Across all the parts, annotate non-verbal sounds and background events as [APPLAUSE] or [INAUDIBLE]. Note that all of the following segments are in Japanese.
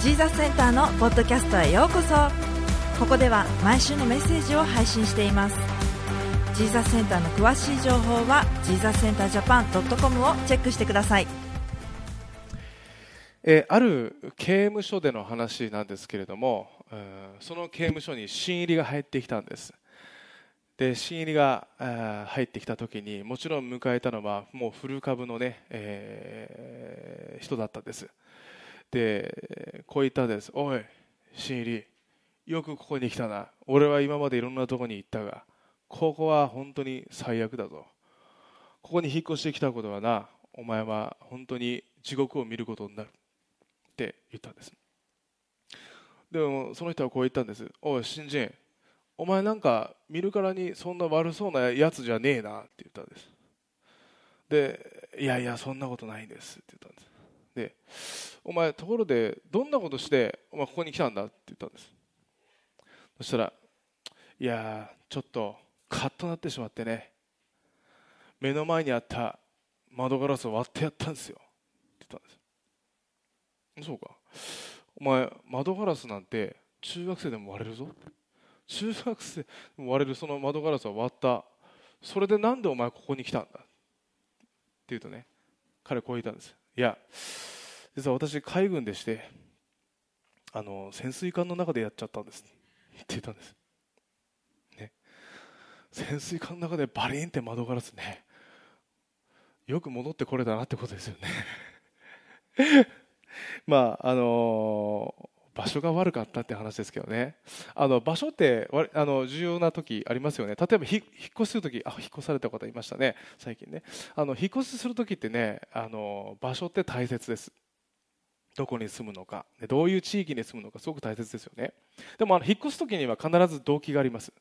ジーザスセンターのポッドキャストへようこそ。ここでは毎週のメッセージを配信しています。ジーザスセンターの詳しい情報はジーザスセンタージャパン .com をチェックしてください。えある刑務所での話なんですけれども、その刑務所に新入りが入ってきたんです。で新入りが入ってきた時にもちろん迎えたのはもう古株のね、えー人だったんです。でこう言ったんです「おい新入りよくここに来たな。俺は今までいろんなとこに行ったがここは本当に最悪だぞ。ここに引っ越してきたことはなお前は本当に地獄を見ることになる。って言ったんです。でもその人はこう言ったんです。おい新人お前なんか見るからにそんな悪そうなやつじゃねえな。って言ったんです。でいやいやそんなことないんです。って言ったんです。でお前ところでどんなことしてお前ここに来たんだって言ったんです。そしたらいやちょっとカッとなってしまってね。目の前にあった窓ガラスを割ってやったんですよ。って言ったんです。そうか。お前窓ガラスなんて中学生でも割れるぞ。中学生でも割れるその窓ガラスを割ったそれでなんでお前ここに来たんだ。って言うとね彼こう言ったんです。いや実は私海軍でしてあの潜水艦の中でやっちゃったんです。って言ったんです。ね。潜水艦の中でバリンって窓ガラスね。よく戻ってこれたなってことですよね。[LAUGHS] まああの場所が悪かったって話ですけどね。あの場所ってあの重要な時ありますよね。例えば引っ越しする時あ引っ越された方いましたね。最近ね。あの引っ越しする時ってねあの場所って大切です。どこに住むのか。どういう地域に住むのかすごく大切ですよね。でもあの引っ越す時には必ず動機があります。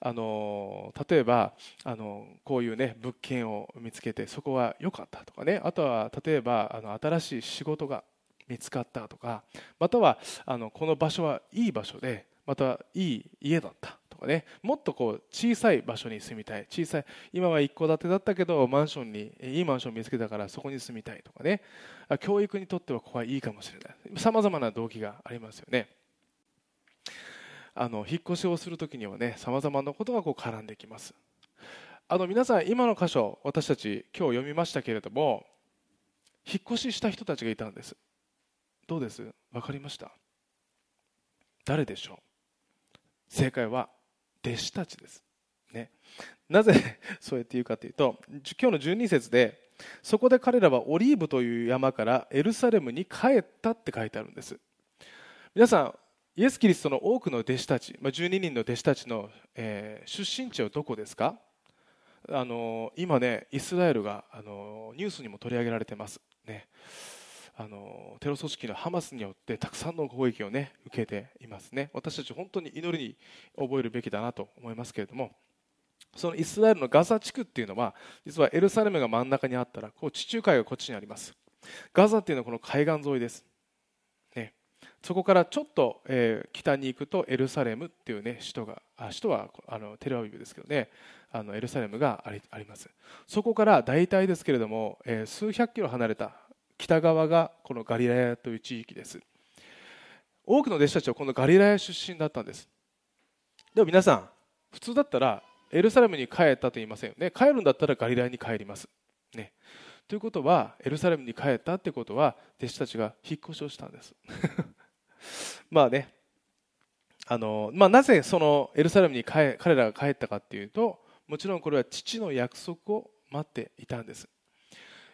あの例えばあのこういうね物件を見つけてそこは良かったとかね。あとは例えばあの新しい仕事が見つかったとかまたはあのこの場所はいい場所でまたいい家だったとかね。もっとこう小さい場所に住みたい。小さい今は一戸建てだったけどマンションにいいマンション見つけたからそこに住みたいとかね。あ教育にとってはここはいいかもしれない。さまざまな動機がありますよね。あの引っ越しをするときにはねさまざまなことがこう絡んできます。あの皆さん今の箇所私たち今日読みましたけれども引っ越しした人たちがいたんです。どうです？分かりました。誰でしょう？正解は弟子たちです、ね、なぜ [LAUGHS] そうやって言うかというと今日の12節でそこで彼らはオリーブという山からエルサレムに帰ったって書いてあるんです。皆さんイエス・キリストの多くの弟子たち、ま、12人の弟子たちの、え出身地はどこですか？あの今ねイスラエルがあのニュースにも取り上げられてます。ね。あのテロ組織のハマスによってたくさんの攻撃を、ね、受けていますね。私たち本当に祈りに覚えるべきだなと思いますけれどもそのイスラエルのガザ地区っていうのは実はエルサレムが真ん中にあったらこう地中海がこっちにあります。ガザっていうのはこの海岸沿いです、ね、そこからちょっと、えー北に行くとエルサレムっていう、ね、首都があ首都はあのテルアビブですけどねあのエルサレムがありあります。そこから大体ですけれども、えー数百キロ離れた北側がこのガリラヤという地域です。多くの弟子たちはこのガリラヤ出身だったんです。でも皆さん普通だったらエルサレムに帰ったと言いませんよね。帰るんだったらガリラヤに帰ります。ね。ということはエルサレムに帰ったってことは弟子たちが引っ越しをしたんです。[LAUGHS] まあね。あの、まあ、なぜそのエルサレムに彼らが帰ったかっていうともちろんこれは父の約束を待っていたんです。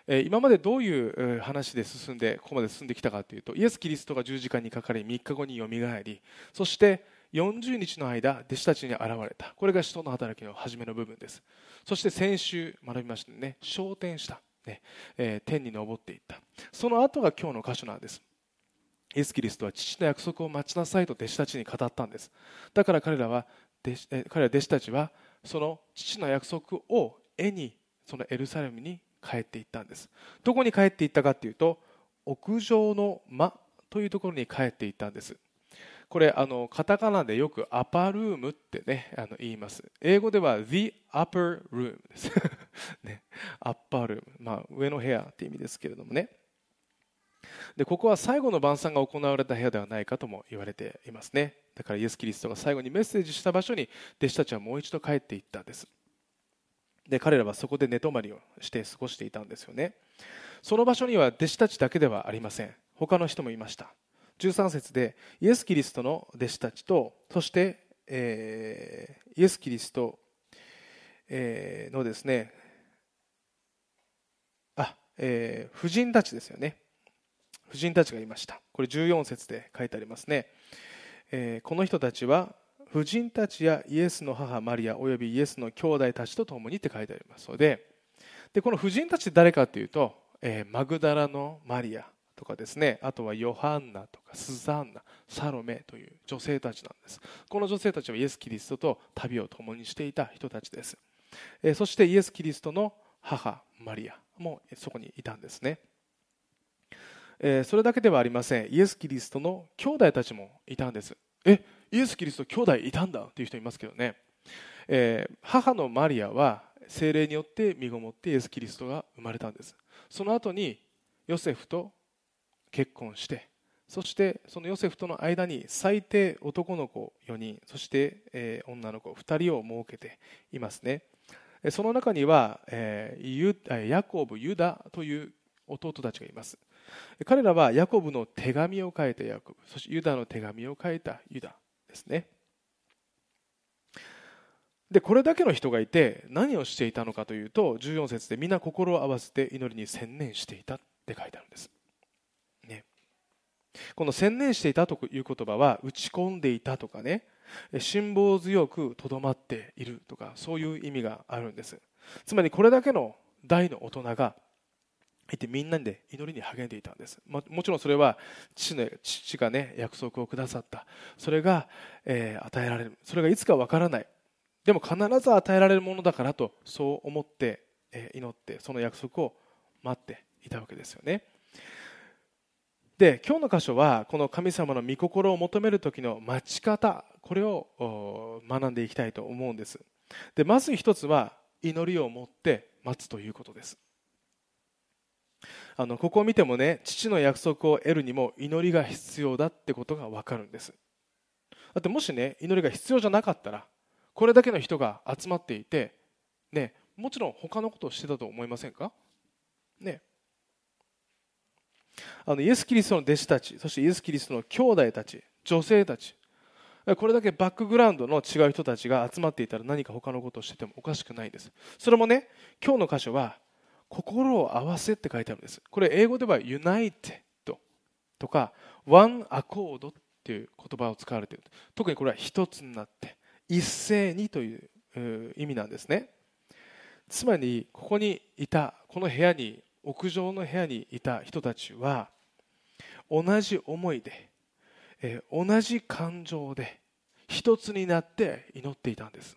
今までどういう話で進んでここまで進んできたかというとイエス・キリストが十字架にかかり3日後によみがえりそして40日の間弟子たちに現れた。これが使徒の働きの初めの部分です。そして先週学びましたね。昇天した、ね。えー天に昇っていった。その後が今日の箇所なんです。イエス・キリストは父の約束を待ちなさいと弟子たちに語ったんです。だから彼らは弟子え彼ら弟子たちはその父の約束を絵にそのエルサレムに帰っていったんです。どこに帰っていったかというと屋上の間というところに帰っていったんです。これあのカタカナでよくアパルームってねあの言います。英語では The upper room です。[LAUGHS] ね。アッパールーム、まあ、上の部屋って意味ですけれどもね。でここは最後の晩餐が行われた部屋ではないかとも言われていますね。だからイエス・キリストが最後にメッセージした場所に弟子たちはもう一度帰っていったんです。で彼らはそこで寝泊まりをして過ごしていたんですよね。その場所には弟子たちだけではありません。他の人もいました。13節でイエス・キリストの弟子たちとそして、えー、イエス・キリスト、えー、のですねあ、えー、婦人たちですよね。婦人たちがいました。これ14節で書いてありますね、えー、この人たちは婦人たちやイエスの母マリアおよびイエスの兄弟たちと共にって書いてありますのででこの婦人たちって誰かというと、えー、マグダラのマリアとかですね。あとはヨハンナとかスザンナサロメという女性たちなんです。この女性たちはイエス・キリストと旅を共にしていた人たちです、えー、そしてイエス・キリストの母マリアもそこにいたんですね、それだけではありません。イエス・キリストの兄弟たちもいたんです。えイエス・キリスト兄弟いたんだっていう人いますけどね、えー、母のマリアは精霊によって身ごもってイエス・キリストが生まれたんです。その後にヨセフと結婚してそしてそのヨセフとの間に最低男の子4人そして、えー、女の子2人を設けていますね。その中には、えー、ヤコブ、ユダという弟たちがいます。彼らはヤコブの手紙を書いたヤコブそしてユダの手紙を書いたユダ。ですね。でこれだけの人がいて何をしていたのかというと14節で皆心を合わせて祈りに専念していたって書いてあるんです。ね。この専念していたという言葉は打ち込んでいたとかね辛抱強くとどまっているとかそういう意味があるんです。つまりこれだけの大の大人がいてみんなで祈りに励んでいたんです、もちろんそれは父の父がね約束をくださった。それが、えー、与えられる。それがいつかわからない。でも必ず与えられるものだからとそう思って、えー、祈ってその約束を待っていたわけですよね。で今日の箇所はこの神様の御心を求める時の待ち方これを学んでいきたいと思うんです。でまず一つは祈りを持って待つということです。あのここを見てもね父の約束を得るにも祈りが必要だってことが分かるんです。だってもしね祈りが必要じゃなかったらこれだけの人が集まっていてねもちろん他のことをしてたと思いませんか？ね。あのイエス・キリストの弟子たちそしてイエス・キリストの兄弟たち女性たちこれだけバックグラウンドの違う人たちが集まっていたら何か他のことをしててもおかしくないです。それもね今日の箇所は心を合わせって書いてあるんです。これ英語では United とか One Accord っていう言葉を使われている。特にこれは一つになって一斉にという意味なんですね。つまりここにいたこの部屋に屋上の部屋にいた人たちは同じ思いで、えー、同じ感情で一つになって祈っていたんです。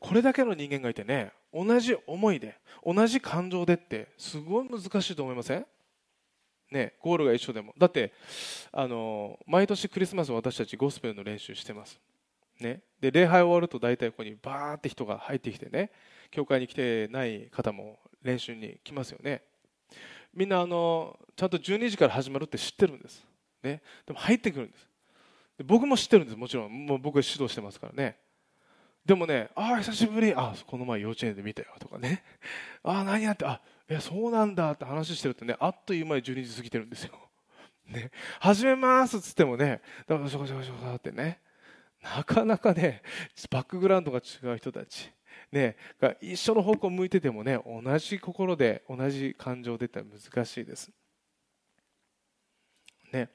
これだけの人間がいてね同じ思いで同じ感情でってすごい難しいと思いません？ねゴールが一緒でも。だってあの毎年クリスマス私たちゴスペルの練習してます。ね、で礼拝終わると大体ここにバーって人が入ってきてね教会に来てない方も練習に来ますよね。みんなあのちゃんと12時から始まるって知ってるんです、ね、でも入ってくるんです。で僕も知ってるんですもちろん。もう僕は指導してますからね。でもねああ久しぶり。あこの前幼稚園で見たよとかね。[LAUGHS] ああ何やってあいやそうなんだって話してるとねあっという間に12時過ぎてるんですよ。[LAUGHS] ね。始めますっつってもねだからしょこしょこしょこってね。なかなかねバックグラウンドが違う人たち。ね、が一緒の方向を向いててもね同じ心で同じ感情でって難しいです。ね、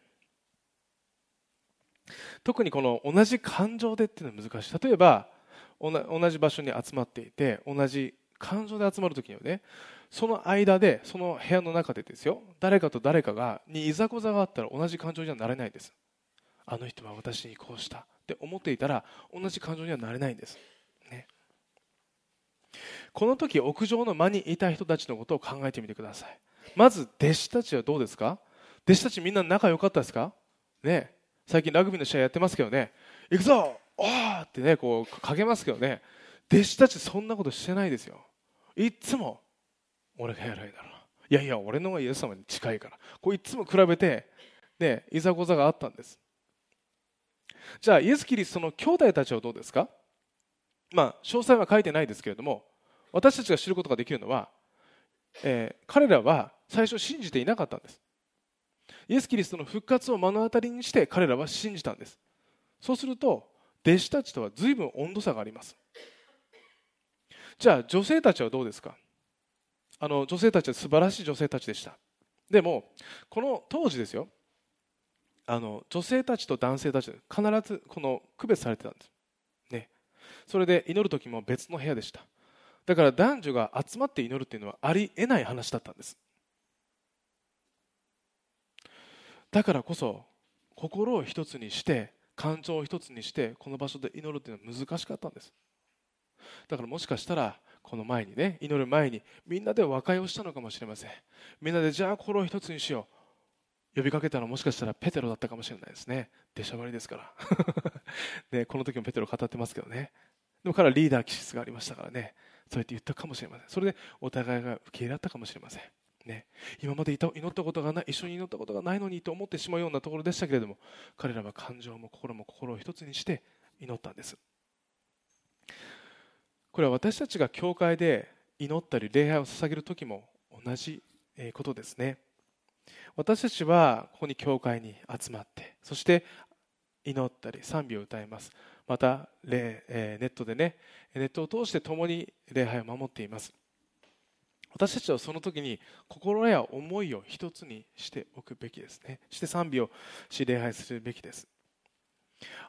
特にこの同じ感情でっていうのは難しい。例えば同じ場所に集まっていて同じ感情で集まる時にはねその間でその部屋の中でですよ誰かと誰かがにいざこざがあったら同じ感情にはなれないんです。あの人は私にこうしたって思っていたら同じ感情にはなれないんです。ね。この時屋上の間にいた人たちのことを考えてみてください。まず弟子たちはどうですか？弟子たちみんな仲良かったですか？ね。最近ラグビーの試合やってますけどね。行くぞ！おーってねこうかけますけどね。弟子たちそんなことしてないですよ。いっつも俺が偉いだろいやいや俺の方がイエス様に近いから。こういつも比べて、ね、いざこざがあったんです。じゃあイエス・キリストの兄弟たちはどうですか？まあ詳細は書いてないですけれども私たちが知ることができるのは、えー、彼らは最初信じていなかったんです。イエス・キリストの復活を目の当たりにして彼らは信じたんです。そうすると弟子たちとは随分温度差があります。じゃあ女性たちはどうですか？あの女性たちは素晴らしい女性たちでした。でもこの当時ですよ。あの女性たちと男性たち必ずこの区別されてたんです、ね、それで祈る時も別の部屋でした。だから男女が集まって祈るっていうのはありえない話だったんです。だからこそ心を一つにして感情を一つにしてこの場所で祈るっていうのは難しかったんです。だからもしかしたらこの前にね祈る前にみんなで和解をしたのかもしれません。みんなでじゃあ心を一つにしよう。呼びかけたのもしかしたらペテロだったかもしれないですね。出しゃばりですから。[LAUGHS] ね、この時もペテロ語ってますけどね。でも彼はリーダー気質がありましたからね。そうやって言ったかもしれません。それでお互いが受け入れ合ったかもしれません。ね、今まで祈ったことがない一緒に祈ったことがないのにと思ってしまうようなところでしたけれども彼らは感情も心も心を一つにして祈ったんです。これは私たちが教会で祈ったり礼拝を捧げる時も同じことですね。私たちはここに教会に集まってそして祈ったり賛美を歌います。またネットでねネットを通して共に礼拝を守っています。私たちはその時に心や思いを一つにしておくべきですね。して賛美をし礼拝するべきです。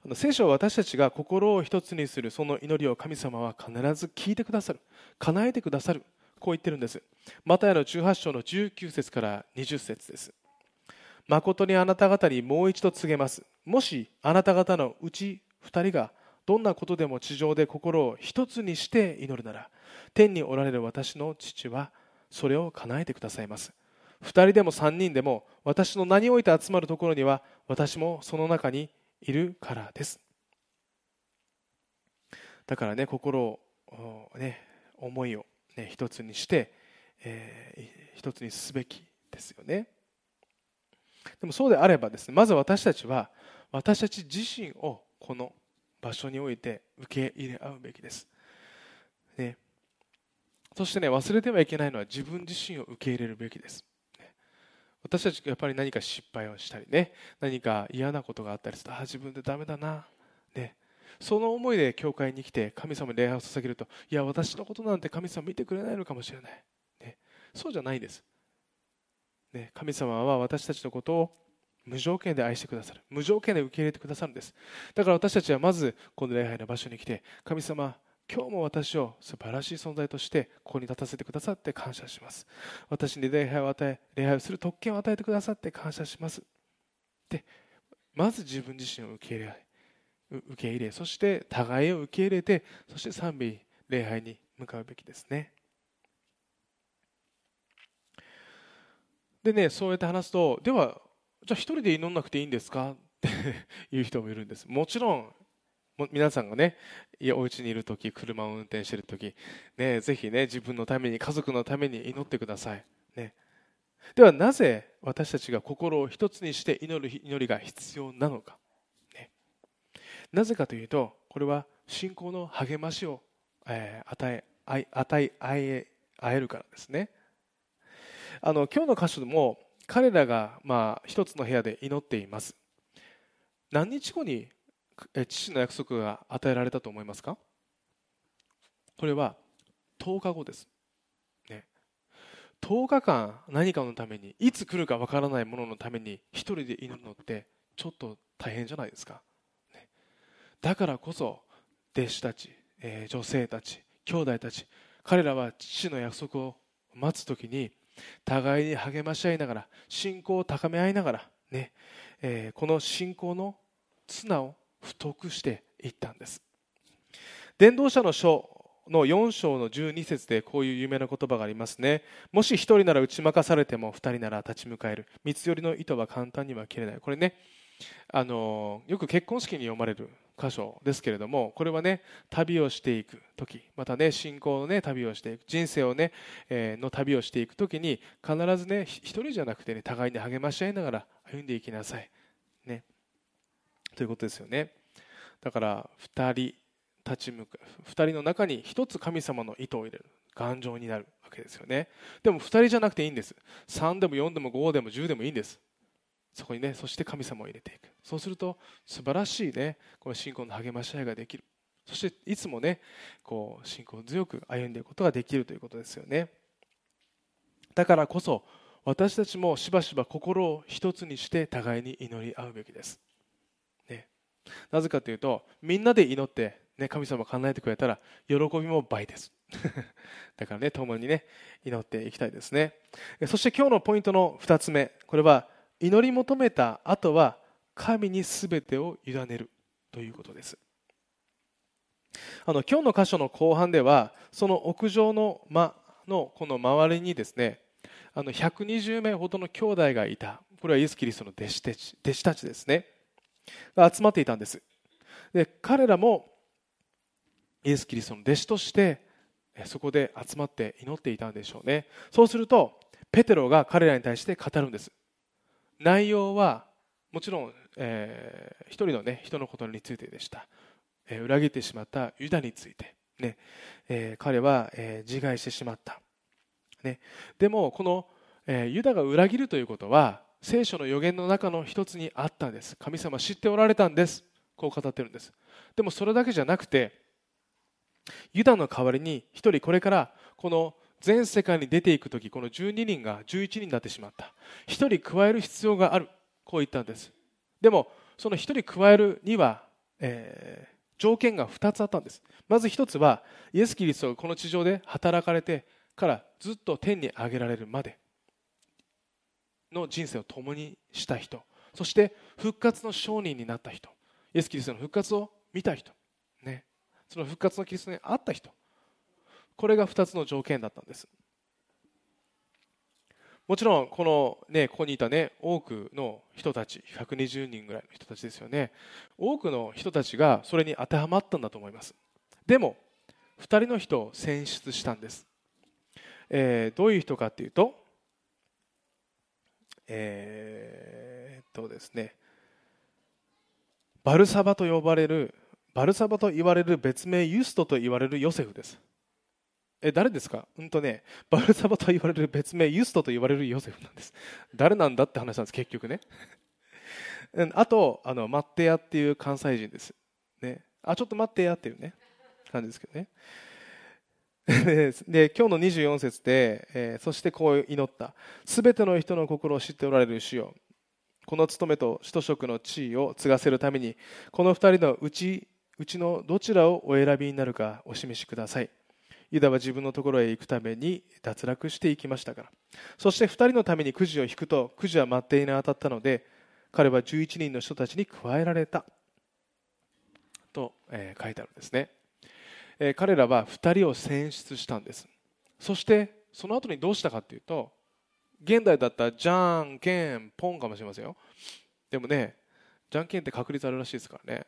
あの聖書は私たちが心を一つにするその祈りを神様は必ず聞いてくださる。叶えてくださる。こう言ってるんです。マタイの18章の19節から20節です。誠にあなた方にもう一度告げます。もしあなた方のうち2人がどんなことでも地上で心を一つにして祈るなら天におられる私の父はそれを叶えてくださいます。2人でも3人でも私の名において集まるところには私もその中にいるからです。だからね心をね思いを、ね、一つにして、えー、一つにすべきですよね。でもそうであればですねまず私たちは私たち自身をこの場所において受け入れ合うべきです、ね、そしてね忘れてはいけないのは自分自身を受け入れるべきです。私たちがやっぱり何か失敗をしたりね何か嫌なことがあったりするとあ自分でダメだな、ね、その思いで教会に来て神様に礼拝を捧げるといや私のことなんて神様見てくれないのかもしれない、ね、そうじゃないです、ね、神様は私たちのことを無条件で愛してくださる。無条件で受け入れてくださるんです。だから私たちはまずこの礼拝の場所に来て神様今日も私を素晴らしい存在としてここに立たせてくださって感謝します。私に礼拝を与え礼拝をする特権を与えてくださって感謝します。でまず自分自身を受け入れ受け入れそして互いを受け入れてそして賛美礼拝に向かうべきですね。でねそうやって話すとではじゃあ一人で祈んなくていいんですか？[LAUGHS] っていう人もいるんです。もちろん皆さんがねお家にいる時車を運転している時ねぜひね自分のために家族のために祈ってください、ね、ではなぜ私たちが心を一つにして祈る祈りが必要なのか、ね、なぜかというとこれは信仰の励ましを、えー、与え与え合ええるからですね。あの今日の箇所でも彼らがまあ一つの部屋で祈っています。何日後に父の約束が与えられたと思いますか？これは10日後です、ね、10日間何かのためにいつ来るかわからないもののために一人で祈るのってちょっと大変じゃないですか、ね、だからこそ弟子たち、えー、女性たち兄弟たち彼らは父の約束を待つ時に互いに励まし合いながら信仰を高め合いながらね、えー、この信仰の綱を太くしていったんです。伝道者の書の4章の12節でこういう有名な言葉がありますね。もし1人なら打ち負かされても2人なら立ち向かえる。三つ寄りの糸は簡単には切れない。これねあのよく結婚式に読まれる箇所ですけれどもこれはね旅をしていく時またね信仰のね旅をしていく人生をね、え、の旅をしていく時に必ずね一人じゃなくてね互いに励まし合いながら歩んでいきなさい。ね。ということですよね。だから2人立ち向か2人の中に1つ神様の意図を入れる頑丈になるわけですよね。でも2人じゃなくていいんです。3でも4でも5でも10でもいいんです。そこにねそして神様を入れていく。そうすると素晴らしいねこの信仰の励まし合いができる。そしていつもねこう信仰を強く歩んでいくことができるということですよね。だからこそ私たちもしばしば心を一つにして互いに祈り合うべきです、ね、なぜかというとみんなで祈って、ね、神様が叶えてくれたら喜びも倍です。[LAUGHS] だからね共にね祈っていきたいですね。そして今日のポイントの2つ目。これは祈り求めた後は神に全てを委ねるということです。あの今日の箇所の後半ではその屋上の間のこの周りにですねあの120名ほどの兄弟がいた。これはイエス・キリストの弟子たち弟子たちですね。が集まっていたんです。で彼らもイエス・キリストの弟子としてそこで集まって祈っていたんでしょうね。そうするとペテロが彼らに対して語るんです。内容はもちろん、えー、一人の、ね、人のことについてでした、えー、裏切ってしまったユダについて、ね。えー、彼は、えー、自害してしまった、ね、でもこの、えー、ユダが裏切るということは聖書の予言の中の一つにあったんです。神様知っておられたんです。こう語ってるんです。でもそれだけじゃなくてユダの代わりに一人これからこの全世界に出ていく時この12人が11人になってしまった。1人加える必要がある。こう言ったんです。でもその1人加えるには、えー、条件が2つあったんです。まず1つはイエス・キリストがこの地上で働かれてからずっと天に上げられるまでの人生を共にした人。そして復活の証人になった人。イエス・キリストの復活を見た人、ね、その復活のキリストに会った人。これが2つの条件だったんです。もちろんこの、ね、ここにいた、ね、多くの人たち120人ぐらいの人たちですよね。多くの人たちがそれに当てはまったんだと思います。でも2人の人を選出したんです、えー、どういう人かっていうとえー、っとですね。バルサバと呼ばれるバルサバと言われる別名ユストと言われるヨセフです。え誰ですか？うんとねバルサバと言われる別名ユストと言われるヨセフなんです。誰なんだって話なんです結局ね。[LAUGHS] あとあのマッテヤっていう関西人です、ね、あちょっと待ってやっていうね。感じですけどね。[LAUGHS] で今日の24節で、えー、そしてこう祈った。すべての人の心を知っておられる主よ。この務めと使徒職の地位を継がせるためにこの二人のうちうちのどちらをお選びになるかお示しください。ユダは自分のところへ行くために脱落していきましたから。そして2人のためにくじを引くとくじは待っていに当たったので彼は11人の人たちに加えられた。と、え、書いてあるんですね、え、彼らは2人を選出したんです。そしてその後にどうしたかというと現代だったらじゃんけんポンかもしれませんよ。でもねじゃんけんって確率あるらしいですからね。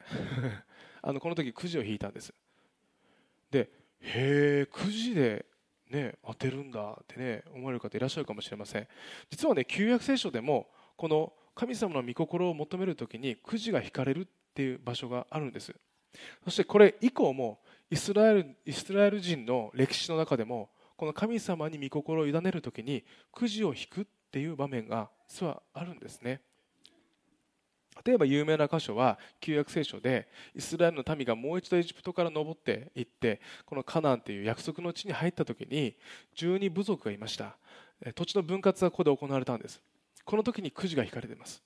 [LAUGHS] あのこの時くじを引いたんです。でへえ9時でね当てるんだってね思われる方いらっしゃるかもしれません。実はね旧約聖書でもこの神様の御心を求める時にくじが引かれるっていう場所があるんです。そしてこれ以降もイスラエルイスラエル人の歴史の中でもこの神様に御心を委ねる時にくじを引くっていう場面が実はあるんですね。例えば有名な箇所は旧約聖書でイスラエルの民がもう一度エジプトから登っていってこのカナンという約束の地に入った時に12部族がいました。土地の分割がここで行われたんです。この時にくじが引かれています。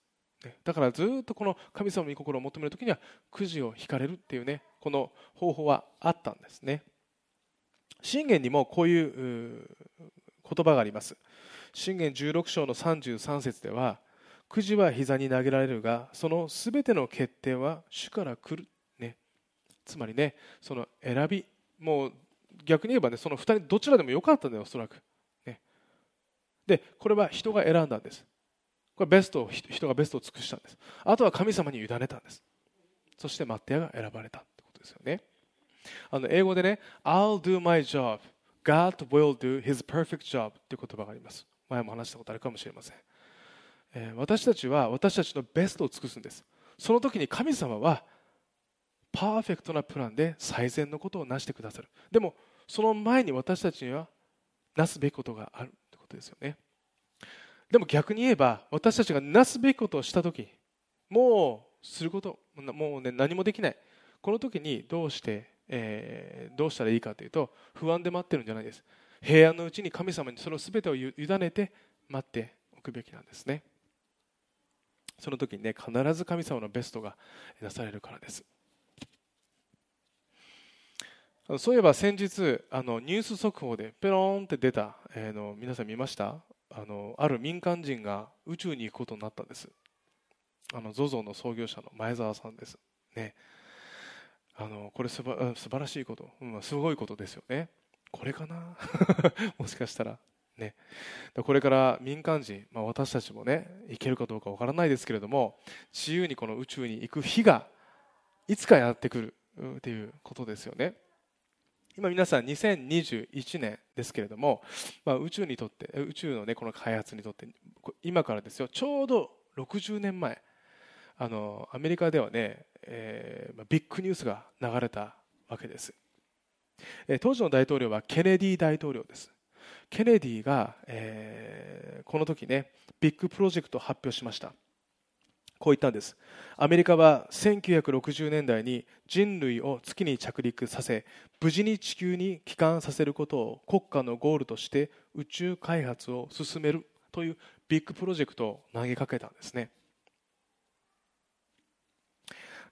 だからずっとこの神様の御心を求める時にはくじを引かれるっていうねこの方法はあったんですね。信玄にもこういう言葉があります。信玄16章の33節ではくじは膝に投げられるがそのすべての決定は主から来る、ね、つまりねその選びもう逆に言えばねその2人どちらでもよかったんだよおそらく、ね、でこれは人が選んだんです。これベストを人がベストを尽くしたんです。あとは神様に委ねたんです。そしてマッテアが選ばれたってことですよね。あの英語でね I'll do my job. God will do his perfect job っていう言葉があります。前も話したことあるかもしれません、私たちは私たちのベストを尽くすんです。その時に神様はパーフェクトなプランで最善のことをなしてくださる。でもその前に私たちにはなすべきことがあるってことですよね。でも逆に言えば私たちがなすべきことをした時もうすることもう、ね、何もできない。この時にどうして、えー、どうしたらいいかというと不安で待ってるんじゃないです。平安のうちに神様にその全てを委ねて待っておくべきなんですね。その時にね必ず神様のベストがなされるからです。そういえば先日あのニュース速報でペロンって出た、えー、の皆さん見ました？あのある民間人が宇宙に行くことになったんです。あの ZOZO の創業者の前澤さんです。ね。あのこれすば素晴らしいこと、うん、すごいことですよね。これかな？[LAUGHS] もしかしたら。ね。これから民間人、まあ、私たちもね行けるかどうかわからないですけれども自由にこの宇宙に行く日がいつかやってくるっていうことですよね。今皆さん2021年ですけれども、まあ、宇宙にとって宇宙のねこの開発にとって今からですよちょうど60年前あのアメリカではね、えー、ビッグニュースが流れたわけです、当時の大統領はケネディ大統領です。ケネディが、えー、この時ねビッグプロジェクトを発表しました。こう言ったんです。アメリカは1960年代に人類を月に着陸させ無事に地球に帰還させることを国家のゴールとして宇宙開発を進めるというビッグプロジェクトを投げかけたんですね。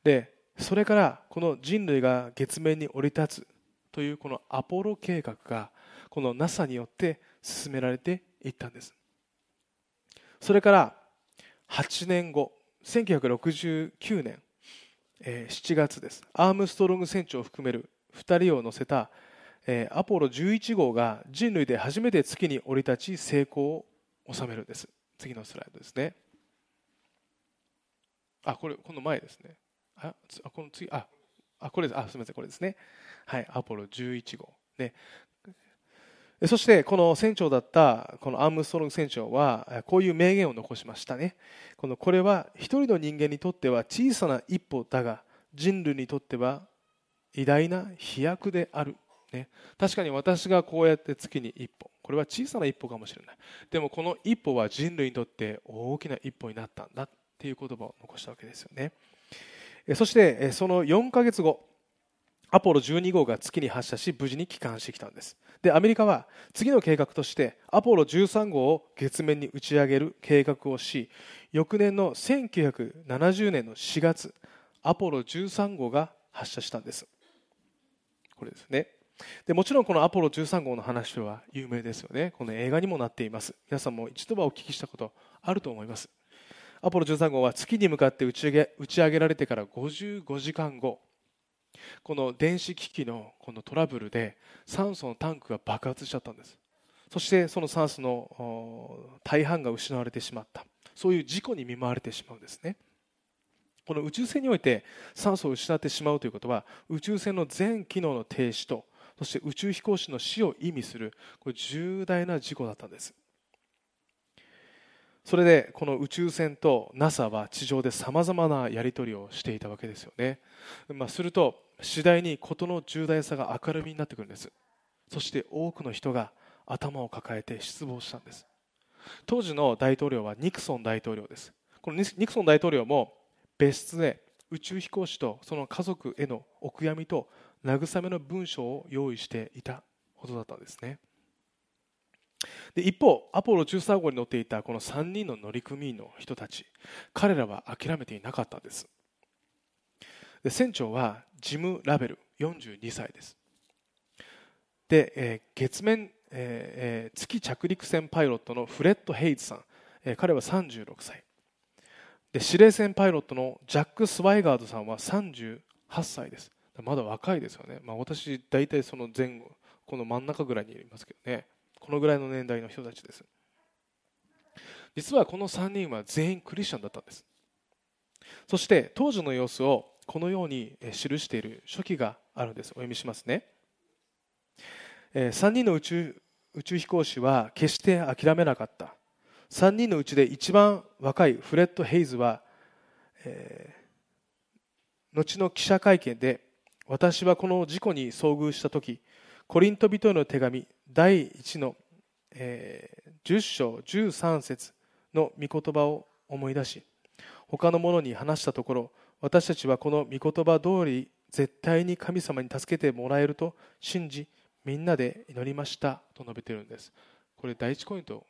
でそれからこの人類が月面に降り立つというこのアポロ計画がこの NASA によって進められていったんです。それから8年後1969年、7月です。アームストロング船長を含める2人を乗せた、アポロ11号が人類で初めて月に降り立ち成功を収めるんです。次のスライドですね。あこれこの前ですね。あこの次ああこれあすみませんこれですね。はいアポロ11号。ね。そしてこの船長だったこのアームストロング船長はこういう名言を残しましたね。このこれは一人の人間にとっては小さな一歩だが人類にとっては偉大な飛躍である、ね、確かに私がこうやって月に一歩。これは小さな一歩かもしれない。でもこの一歩は人類にとって大きな一歩になったんだっていう言葉を残したわけですよね。そしてその4ヶ月後アポロ12号が月に発射し無事に帰還してきたんです。でアメリカは次の計画としてアポロ13号を月面に打ち上げる計画をし翌年の1970年の4月アポロ13号が発射したんです。これですね。でもちろんこのアポロ13号の話は有名ですよね。この映画にもなっています。皆さんも一度はお聞きしたことあると思います。アポロ13号は月に向かって打ち上げ打ち上げられてから55時間後この電子機器のこのトラブルで酸素のタンクが爆発しちゃったんです。そしてその酸素の大半が失われてしまった。そういう事故に見舞われてしまうんですね。この宇宙船において酸素を失ってしまうということは宇宙船の全機能の停止とそして宇宙飛行士の死を意味するこれ重大な事故だったんです。それでこの宇宙船と NASA は地上でさまざまなやり取りをしていたわけですよね、まあ、すると次第に事の重大さが明るみになってくるんです。そして多くの人が頭を抱えて失望したんです。当時の大統領はニクソン大統領です。このニクソン大統領も別室で宇宙飛行士とその家族へのお悔やみと慰めの文章を用意していたほどだったんですね。で一方アポロ13号に乗っていたこの3人の乗組員の人たち彼らは諦めていなかったんです。で船長はジム・ラベル42歳です。で、えー、月面、えー、月着陸船パイロットのフレッド・ヘイズさん、えー、彼は36歳。で司令船パイロットのジャック・スワイガードさんは38歳です。まだ若いですよね、まあ、私大体その前後この真ん中ぐらいにいますけどね。このぐらいの年代の人たちです。実はこの3人は全員クリスチャンだったんです。そして当時の様子をこのように記している書記があるんです。お読みしますね。3人の宇宙宇宙飛行士は決して諦めなかった。3人のうちで一番若いフレッド・ヘイズは、えー、後の記者会見で私はこの事故に遭遇した時コリント人への手紙第1の、えー、10章13節の御言葉を思い出し他の者に話したところ私たちはこの御言葉通り絶対に神様に助けてもらえると信じみんなで祈りましたと述べているんです。これ第一ポイント。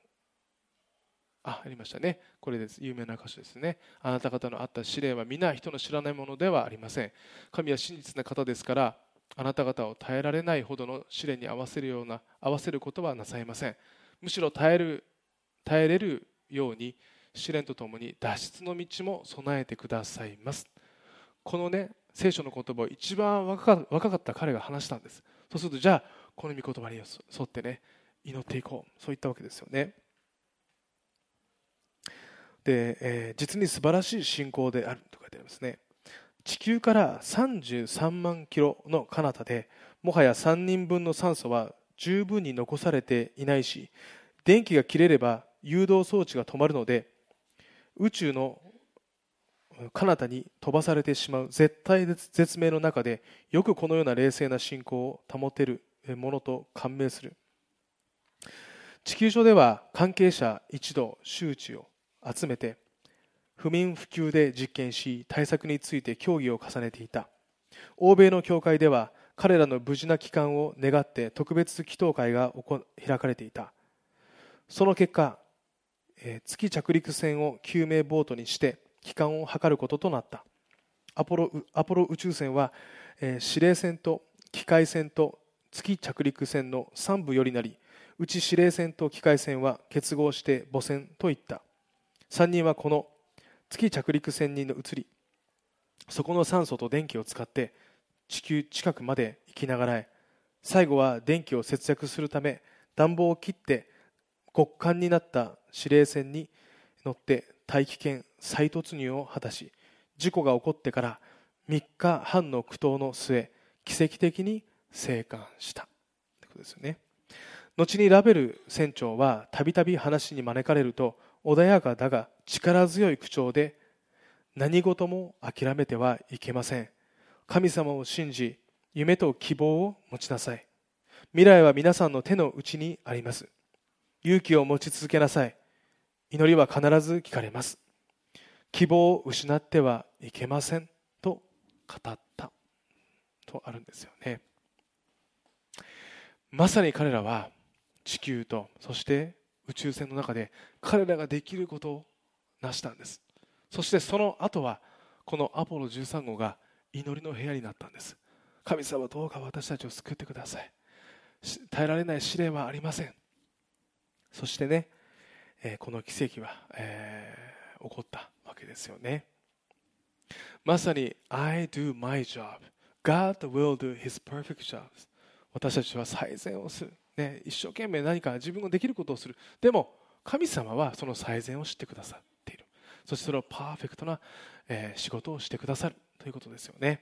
あありましたね。これです。有名な箇所ですね。あなた方のあった試練は皆人の知らないものではありません。神は真実な方ですからあなた方を耐えられないほどの試練に合わせるような合わせることはなさいません。むしろ耐える耐えれるように試練とともに脱出の道も備えてくださいます。このね聖書の言葉を一番若かった彼が話したんです。そうするとじゃあこの御言葉に沿ってね祈っていこうそういったわけですよね。で、えー、実に素晴らしい信仰であると書いてありますね。地球から33万キロの彼方でもはや3人分の酸素は十分に残されていないし電気が切れれば誘導装置が止まるので宇宙の彼方に飛ばされてしまう絶対絶命の中でよくこのような冷静な信仰を保てるものと感銘する。地球上では関係者一同周知を集めて不眠不休で実験し対策について協議を重ねていた。欧米の教会では彼らの無事な帰還を願って特別祈祷会が開かれていた。その結果月着陸船を救命ボートにして帰還を図ることとなった。アポロアポロ宇宙船は、司令船と機械船と月着陸船の3部よりなりうち司令船と機械船は結合して母船といった。3人はこの月着陸船に移りそこの酸素と電気を使って地球近くまで行きながらえ最後は電気を節約するため暖房を切って極寒になった司令船に乗って大気圏再突入を果たし事故が起こってから3日半の苦闘の末奇跡的に生還した。ということですよね。後にラベル船長はたびたび話に招かれると穏やかだが力強い口調で何事も諦めてはいけません。神様を信じ夢と希望を持ちなさい。未来は皆さんの手の内にあります。勇気を持ち続けなさい。祈りは必ず聞かれます。希望を失ってはいけませんと語った。とあるんですよね。まさに彼らは地球とそして宇宙船の中で彼らができることを成したんです。そしてその後はこのアポロ13号が祈りの部屋になったんです。神様どうか私たちを救ってください。耐えられない試練はありません。そしてね、え、この奇跡は、えー、起こった。けですよね。まさに I do my job. God will do his perfect job 私たちは最善をする。ね、一生懸命何か自分ができることをする。でも神様はその最善を知ってくださっている。そしてそれをパーフェクトな、え、仕事をしてくださる。ということですよね、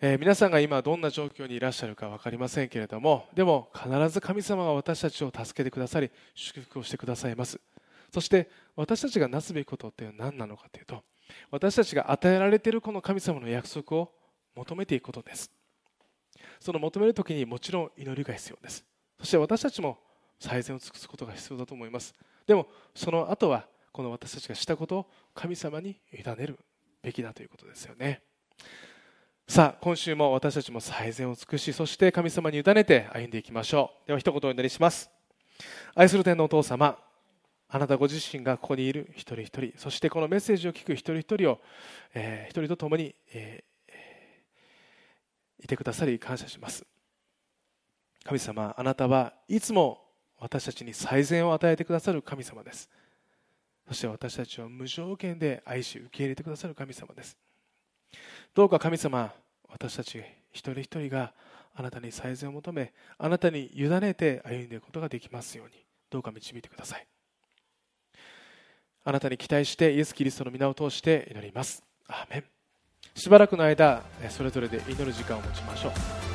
えー、皆さんが今どんな状況にいらっしゃるか分かりませんけれどもでも必ず神様が私たちを助けてくださり祝福をしてくださいます。そして私たちがなすべきことって何なのかというと私たちが与えられているこの神様の約束を求めていくことです。その求める時にもちろん祈りが必要です。そして私たちも最善を尽くすことが必要だと思います。でもその後はこの私たちがしたことを神様に委ねるべきだということですよね。さあ今週も私たちも最善を尽くしそして神様に委ねて歩んでいきましょう。では一言お祈りします。愛する天のお父様あなたご自身がここにいる一人一人そしてこのメッセージを聞く一人一人を、えー、一人と共に、えいてくださり感謝します。神様あなたはいつも私たちに最善を与えてくださる神様です。そして私たちを無条件で愛し受け入れてくださる神様です。どうか神様私たち一人一人があなたに最善を求めあなたに委ねて歩んでいくことができますようにどうか導いてください。あなたに期待してイエス・キリストの皆を通して祈ります。アーメン。しばらくの間それぞれで祈る時間を持ちましょう。